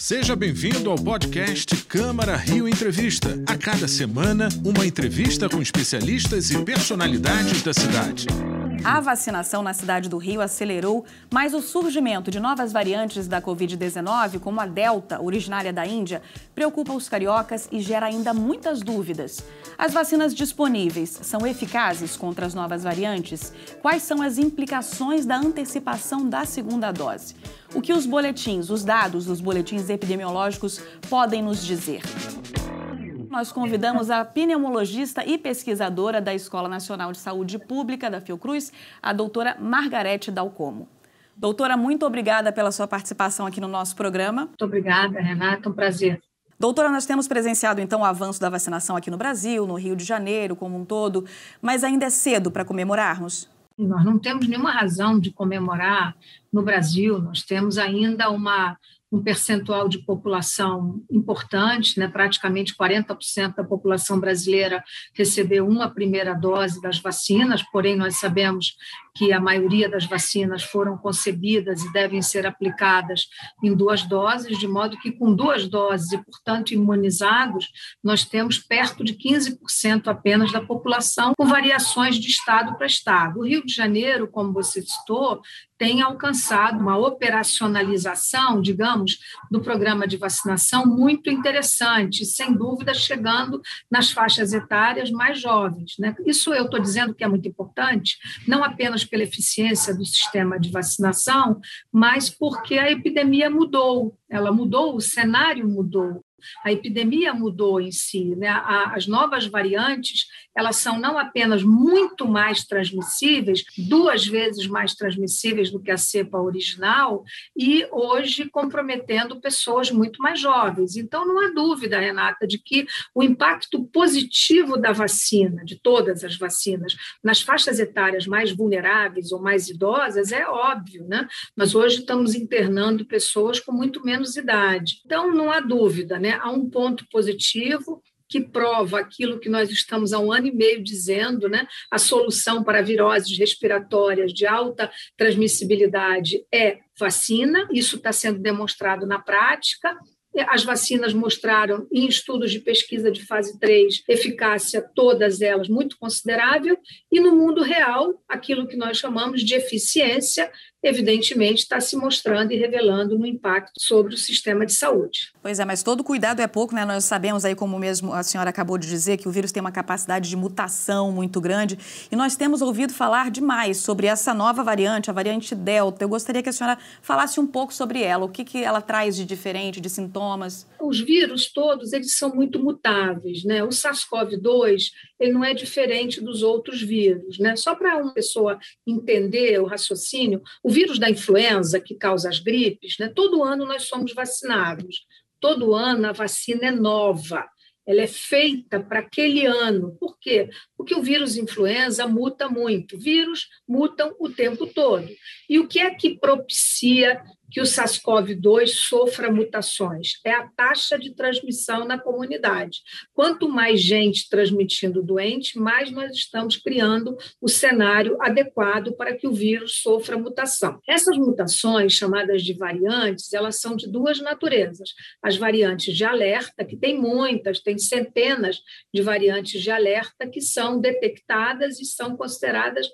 Seja bem-vindo ao podcast Câmara Rio Entrevista. A cada semana, uma entrevista com especialistas e personalidades da cidade. A vacinação na cidade do Rio acelerou, mas o surgimento de novas variantes da Covid-19, como a Delta, originária da Índia, preocupa os cariocas e gera ainda muitas dúvidas. As vacinas disponíveis são eficazes contra as novas variantes? Quais são as implicações da antecipação da segunda dose? O que os boletins, os dados dos boletins epidemiológicos podem nos dizer? Nós convidamos a pneumologista e pesquisadora da Escola Nacional de Saúde Pública da Fiocruz, a doutora Margarete Dalcomo. Doutora, muito obrigada pela sua participação aqui no nosso programa. Muito obrigada, Renata, um prazer. Doutora, nós temos presenciado então o avanço da vacinação aqui no Brasil, no Rio de Janeiro como um todo, mas ainda é cedo para comemorarmos? Nós não temos nenhuma razão de comemorar no Brasil, nós temos ainda uma um percentual de população importante, né? praticamente 40% da população brasileira recebeu uma primeira dose das vacinas, porém nós sabemos que a maioria das vacinas foram concebidas e devem ser aplicadas em duas doses, de modo que com duas doses e, portanto, imunizados, nós temos perto de 15% apenas da população, com variações de estado para estado. O Rio de Janeiro, como você citou, tem alcançado uma operacionalização, digamos, do programa de vacinação muito interessante, sem dúvida chegando nas faixas etárias mais jovens. Né? Isso eu estou dizendo que é muito importante, não apenas pela eficiência do sistema de vacinação, mas porque a epidemia mudou, ela mudou, o cenário mudou a epidemia mudou em si, né? as novas variantes elas são não apenas muito mais transmissíveis, duas vezes mais transmissíveis do que a cepa original, e hoje comprometendo pessoas muito mais jovens. Então, não há dúvida, Renata, de que o impacto positivo da vacina, de todas as vacinas, nas faixas etárias mais vulneráveis ou mais idosas é óbvio, né? Mas hoje estamos internando pessoas com muito menos idade. Então, não há dúvida, né? Há um ponto positivo que prova aquilo que nós estamos há um ano e meio dizendo, né? A solução para viroses respiratórias de alta transmissibilidade é vacina, isso está sendo demonstrado na prática. As vacinas mostraram, em estudos de pesquisa de fase 3, eficácia, todas elas muito considerável, e no mundo real, aquilo que nós chamamos de eficiência, evidentemente está se mostrando e revelando no impacto sobre o sistema de saúde. Pois é, mas todo cuidado é pouco, né? Nós sabemos aí, como mesmo a senhora acabou de dizer, que o vírus tem uma capacidade de mutação muito grande e nós temos ouvido falar demais sobre essa nova variante, a variante Delta. Eu gostaria que a senhora falasse um pouco sobre ela, o que, que ela traz de diferente, de sintomas. Os vírus todos, eles são muito mutáveis, né? O SARS-CoV-2, ele não é diferente dos outros vírus, né? Só para uma pessoa entender o raciocínio, o o vírus da influenza, que causa as gripes, né, todo ano nós somos vacinados. Todo ano a vacina é nova, ela é feita para aquele ano. Por quê? Porque o vírus influenza muta muito. Vírus mutam o tempo todo. E o que é que propicia que o SARS-CoV-2 sofra mutações? É a taxa de transmissão na comunidade. Quanto mais gente transmitindo doente, mais nós estamos criando o cenário adequado para que o vírus sofra mutação. Essas mutações, chamadas de variantes, elas são de duas naturezas. As variantes de alerta, que tem muitas, tem centenas de variantes de alerta que são detectadas e são consideradas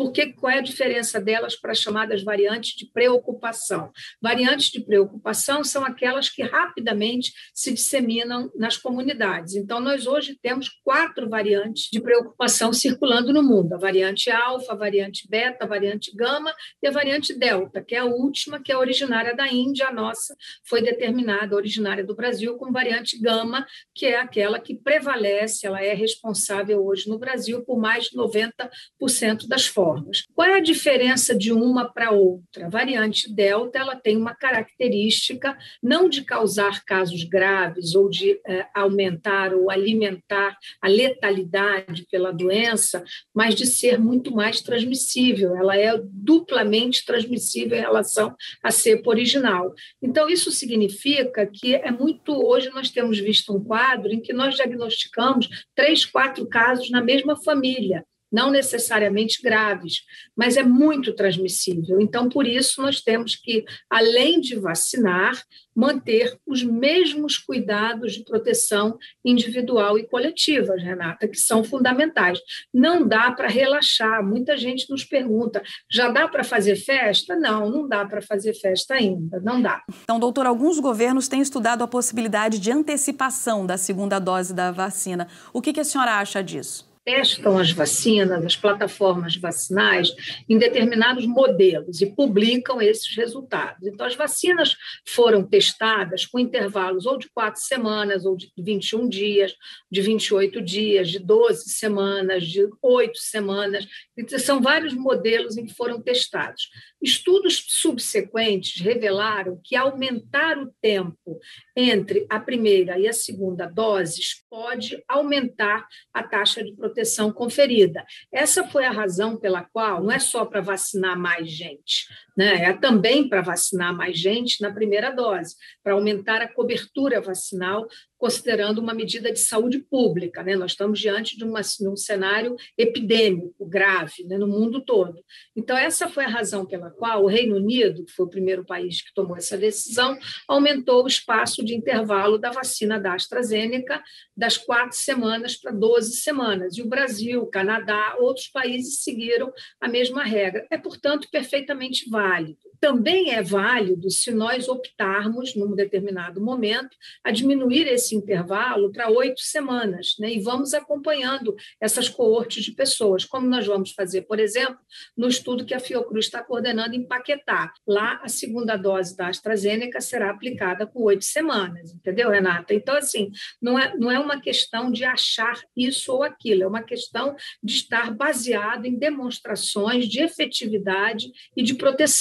porque qual é a diferença delas para as chamadas variantes de preocupação? Variantes de preocupação são aquelas que rapidamente se disseminam nas comunidades. Então, nós hoje temos quatro variantes de preocupação circulando no mundo: a variante alfa, a variante beta, a variante gama e a variante delta, que é a última, que é originária da Índia, a nossa foi determinada originária do Brasil como variante gama, que é aquela que prevalece, ela é responsável hoje no Brasil por mais de 90% das formas formas. Qual é a diferença de uma para outra? A variante Delta ela tem uma característica não de causar casos graves ou de é, aumentar ou alimentar a letalidade pela doença, mas de ser muito mais transmissível. Ela é duplamente transmissível em relação à cepa original. Então, isso significa que é muito. Hoje, nós temos visto um quadro em que nós diagnosticamos três, quatro casos na mesma família não necessariamente graves, mas é muito transmissível. Então, por isso, nós temos que, além de vacinar, manter os mesmos cuidados de proteção individual e coletiva, Renata, que são fundamentais. Não dá para relaxar. Muita gente nos pergunta: já dá para fazer festa? Não, não dá para fazer festa ainda, não dá. Então, doutor, alguns governos têm estudado a possibilidade de antecipação da segunda dose da vacina. O que, a senhora acha disso? Testam as vacinas, as plataformas vacinais, em determinados modelos e publicam esses resultados. Então, as vacinas foram testadas com intervalos ou de quatro semanas, ou de 21 dias, de 28 dias, de 12 semanas, de oito semanas. Então, são vários modelos em que foram testados. Estudos subsequentes revelaram que aumentar o tempo entre a primeira e a segunda doses pode aumentar a taxa de proteção conferida. Essa foi a razão pela qual não é só para vacinar mais gente, né? é também para vacinar mais gente na primeira dose, para aumentar a cobertura vacinal considerando uma medida de saúde pública. Né? Nós estamos diante de, uma, de um cenário epidêmico grave né, no mundo todo. Então, essa foi a razão pela qual o Reino Unido, que foi o primeiro país que tomou essa decisão, aumentou o espaço de intervalo da vacina da AstraZeneca das quatro semanas para 12 semanas. E o Brasil, Canadá, outros países seguiram a mesma regra. É, portanto, perfeitamente válido. Também é válido se nós optarmos, num determinado momento, a diminuir esse esse intervalo para oito semanas, né? e vamos acompanhando essas coortes de pessoas, como nós vamos fazer, por exemplo, no estudo que a Fiocruz está coordenando em Paquetá. Lá, a segunda dose da AstraZeneca será aplicada com oito semanas, entendeu, Renata? Então, assim, não é, não é uma questão de achar isso ou aquilo, é uma questão de estar baseado em demonstrações de efetividade e de proteção,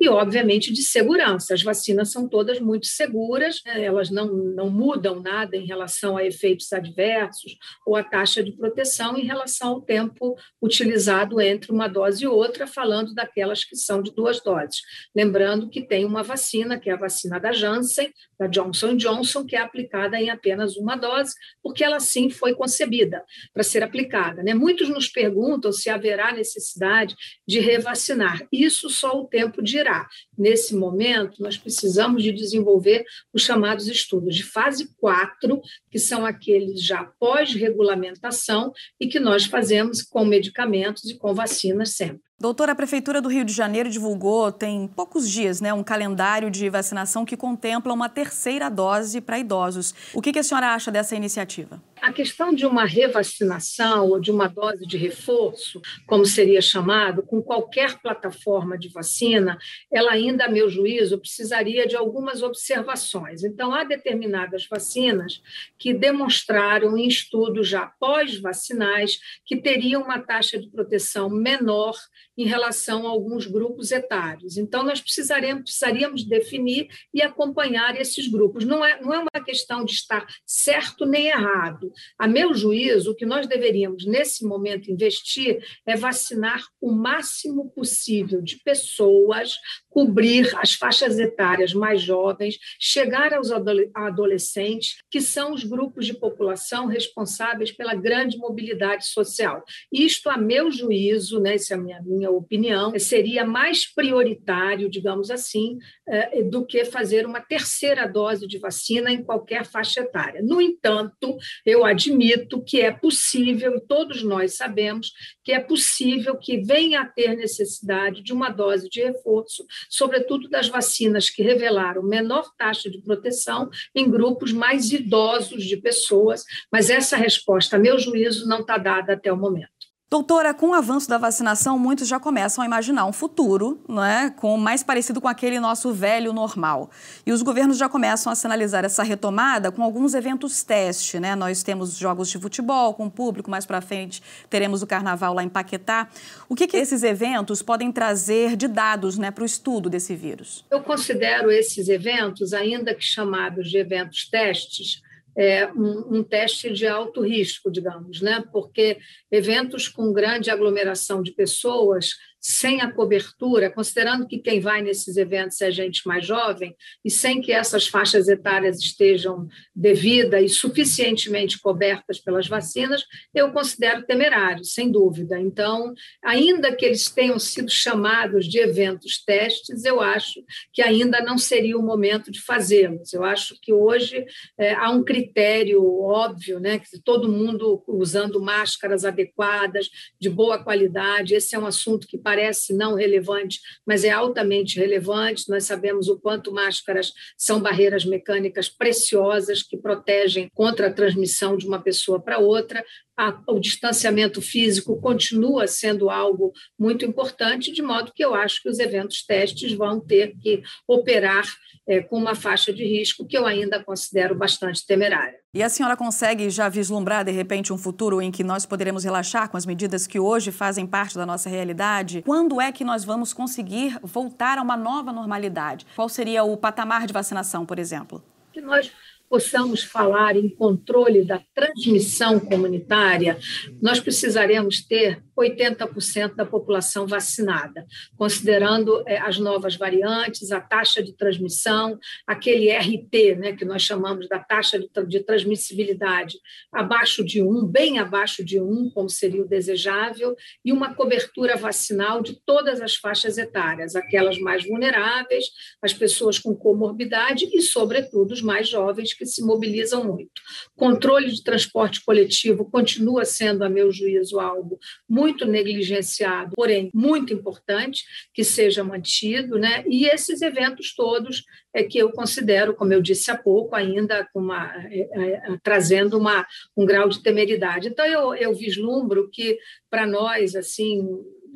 e, obviamente, de segurança. As vacinas são todas muito seguras, né? elas não, não mudam nada em relação a efeitos adversos ou a taxa de proteção em relação ao tempo utilizado entre uma dose e outra, falando daquelas que são de duas doses. Lembrando que tem uma vacina, que é a vacina da Janssen, da Johnson Johnson, que é aplicada em apenas uma dose, porque ela sim foi concebida para ser aplicada. Né? Muitos nos perguntam se haverá necessidade de revacinar. Isso só o tempo dirá. Nesse momento, nós precisamos de desenvolver os chamados estudos de fase 4, que são aqueles já pós-regulamentação e que nós fazemos com medicamentos e com vacinas sempre. Doutora, a Prefeitura do Rio de Janeiro divulgou, tem poucos dias, né, um calendário de vacinação que contempla uma terceira dose para idosos. O que, que a senhora acha dessa iniciativa? A questão de uma revacinação ou de uma dose de reforço, como seria chamado, com qualquer plataforma de vacina, ela ainda, a meu juízo, precisaria de algumas observações. Então, há determinadas vacinas que demonstraram em estudos já pós-vacinais que teriam uma taxa de proteção menor em relação a alguns grupos etários. Então, nós precisaremos, precisaríamos definir e acompanhar esses grupos. Não é, não é uma questão de estar certo nem errado. A meu juízo, o que nós deveríamos, nesse momento, investir é vacinar o máximo possível de pessoas, cobrir as faixas etárias mais jovens, chegar aos adolescentes, que são os grupos de população responsáveis pela grande mobilidade social. Isto, a meu juízo, né, essa é a minha, minha opinião, seria mais prioritário, digamos assim, eh, do que fazer uma terceira dose de vacina em qualquer faixa etária. No entanto, eu admito que é possível, e todos nós sabemos, que é possível que venha a ter necessidade de uma dose de reforço, sobretudo das vacinas que revelaram menor taxa de proteção em grupos mais idosos de pessoas, mas essa resposta, a meu juízo, não está dada até o momento. Doutora, com o avanço da vacinação, muitos já começam a imaginar um futuro né, com mais parecido com aquele nosso velho normal. E os governos já começam a sinalizar essa retomada com alguns eventos teste. Né? Nós temos jogos de futebol com público, mais para frente teremos o carnaval lá em Paquetá. O que, que esses eventos podem trazer de dados né, para o estudo desse vírus? Eu considero esses eventos, ainda que chamados de eventos testes, é, um, um, teste de alto risco, digamos, né? porque eventos com grande aglomeração de pessoas sem a cobertura, considerando que quem vai nesses eventos é gente mais jovem, e sem que essas faixas etárias estejam devida e suficientemente cobertas pelas vacinas, eu considero temerário, sem dúvida. Então, ainda que eles tenham sido chamados de eventos testes, eu acho que ainda não seria o momento de fazê-los. Eu acho que hoje é, há um critério óbvio, né, que todo mundo usando máscaras adequadas, de boa qualidade. Esse é um assunto que parece não relevante, mas é altamente relevante. Nós sabemos o quanto máscaras são barreiras mecânicas preciosas que protegem contra a transmissão de uma pessoa para outra a, o distanciamento físico continua sendo algo muito importante, de modo que eu acho que os eventos testes vão ter que operar é, com uma faixa de risco que eu ainda considero bastante temerária. E a senhora consegue já vislumbrar, de repente, um futuro em que nós poderemos relaxar com as medidas que hoje fazem parte da nossa realidade? Quando é que nós vamos conseguir voltar a uma nova normalidade? Qual seria o patamar de vacinação, por exemplo? Que nós possamos falar em controle da transmissão comunitária, nós precisaremos ter 80% da população vacinada, considerando é, as novas variantes, a taxa de transmissão, aquele RT, né, que nós chamamos da taxa de, de transmissibilidade, abaixo de 1, bem abaixo de 1, como seria o desejável, e uma cobertura vacinal de todas as faixas etárias, aquelas mais vulneráveis, as pessoas com comorbidade e, sobretudo, os mais jovens que se mobilizam muito. Controle de transporte coletivo continua sendo, a meu juízo, algo muito muito negligenciado, porém muito importante que seja mantido, né? E esses eventos todos é que eu considero, como eu disse há pouco, ainda uma, é, é, trazendo uma, um grau de temeridade. Então eu, eu vislumbro que para nós assim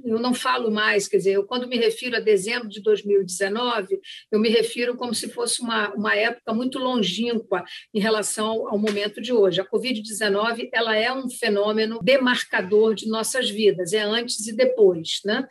eu não falo mais, quer dizer, eu, quando me refiro a dezembro de 2019, eu me refiro como se fosse uma, uma época muito longínqua em relação ao momento de hoje. A Covid-19 ela é um fenômeno demarcador de nossas vidas, é antes e depois. Né?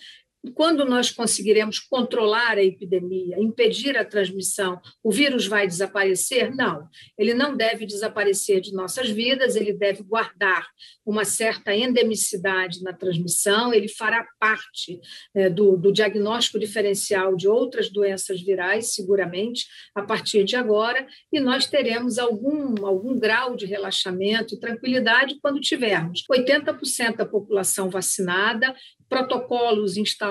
Quando nós conseguiremos controlar a epidemia, impedir a transmissão, o vírus vai desaparecer? Não, ele não deve desaparecer de nossas vidas, ele deve guardar uma certa endemicidade na transmissão, ele fará parte é, do, do diagnóstico diferencial de outras doenças virais, seguramente, a partir de agora, e nós teremos algum, algum grau de relaxamento e tranquilidade quando tivermos 80% da população vacinada, protocolos instalados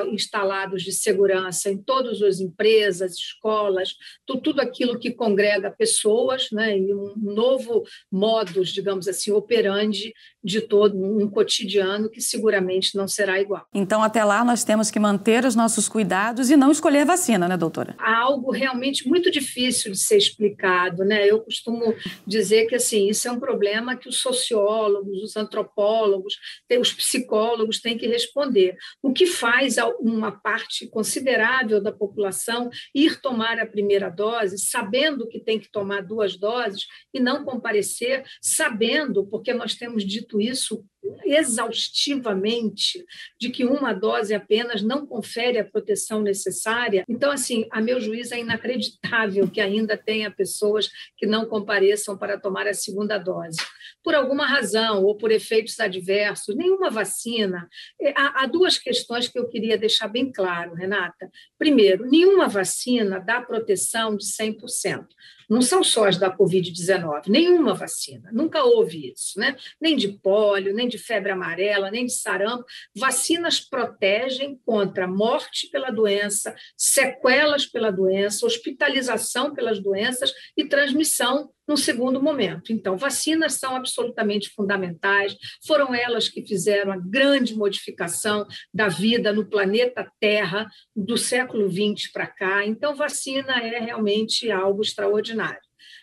de segurança em todas as empresas, escolas, tudo aquilo que congrega pessoas, né, e um novo modus, digamos assim, operandi de todo um cotidiano que seguramente não será igual. Então, até lá, nós temos que manter os nossos cuidados e não escolher vacina, né, doutora? Há algo realmente muito difícil de ser explicado, né? Eu costumo dizer que, assim, isso é um problema que os sociólogos, os antropólogos, os psicólogos têm que responder o que faz uma parte considerável da população ir tomar a primeira dose, sabendo que tem que tomar duas doses e não comparecer, sabendo, porque nós temos dito isso exaustivamente de que uma dose apenas não confere a proteção necessária. Então, assim, a meu juízo é inacreditável que ainda tenha pessoas que não compareçam para tomar a segunda dose. Por alguma razão ou por efeitos adversos, nenhuma vacina. É, há, há duas questões que eu queria deixar bem claro, Renata. Primeiro, nenhuma vacina dá proteção de 100% não são só as da Covid-19, nenhuma vacina, nunca houve isso, né? nem de pólio, nem de febre amarela, nem de sarampo. Vacinas protegem contra morte pela doença, sequelas pela doença, hospitalização pelas doenças e transmissão no segundo momento. Então, vacinas são absolutamente fundamentais, foram elas que fizeram a grande modificação da vida no planeta Terra do século XX para cá. Então, vacina é realmente algo extraordinário.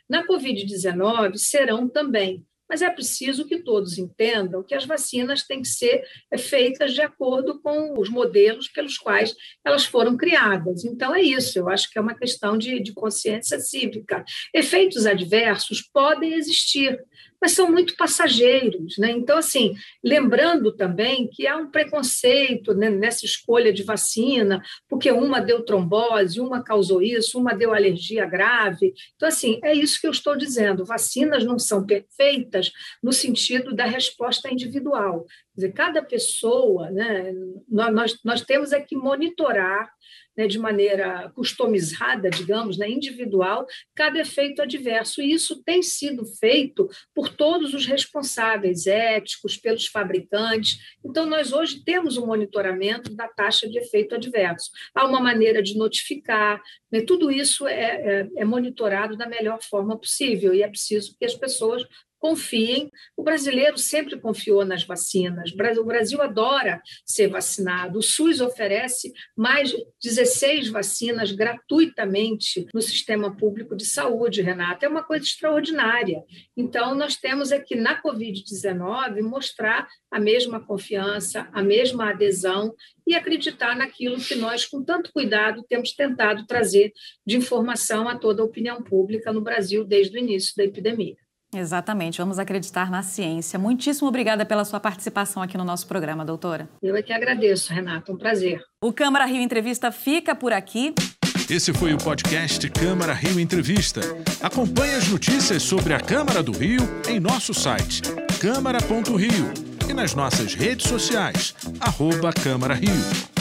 Na Covid-19 serão também mas é preciso que todos entendam que as vacinas têm que ser é, feitas de acordo com os modelos pelos quais elas foram criadas. Então, é isso, eu acho que é uma questão de, de consciência cívica. Efeitos adversos podem existir, mas são muito passageiros. Né? Então, assim, lembrando também que há um preconceito né, nessa escolha de vacina, porque uma deu trombose, uma causou isso, uma deu alergia grave. Então, assim, é isso que eu estou dizendo: vacinas não são perfeitas no sentido da resposta individual. Dizer, cada pessoa, né, nós, nós temos é que monitorar né, de maneira customizada, digamos, né, individual, cada efeito adverso. E isso tem sido feito por todos os responsáveis éticos, pelos fabricantes. Então, nós hoje temos um monitoramento da taxa de efeito adverso. Há uma maneira de notificar, né, tudo isso é, é, é monitorado da melhor forma possível e é preciso que as pessoas confiem. O brasileiro sempre confiou nas vacinas. O Brasil adora ser vacinado. O SUS oferece mais de 16 vacinas gratuitamente no sistema público de saúde, Renata. É uma coisa extraordinária. Então, nós temos aqui na Covid-19 mostrar a mesma confiança, a mesma adesão e acreditar naquilo que nós, com tanto cuidado, temos tentado trazer de informação a toda a opinião pública no Brasil desde o início da epidemia. Exatamente, vamos acreditar na ciência. Muitíssimo obrigada pela sua participação aqui no nosso programa, doutora. Eu é que agradeço, Renata, um prazer. O Câmara Rio Entrevista fica por aqui. Esse foi o podcast Câmara Rio Entrevista. Acompanhe as notícias sobre a Câmara do Rio em nosso site câmara.rio e nas nossas redes sociais, arroba Câmara Rio.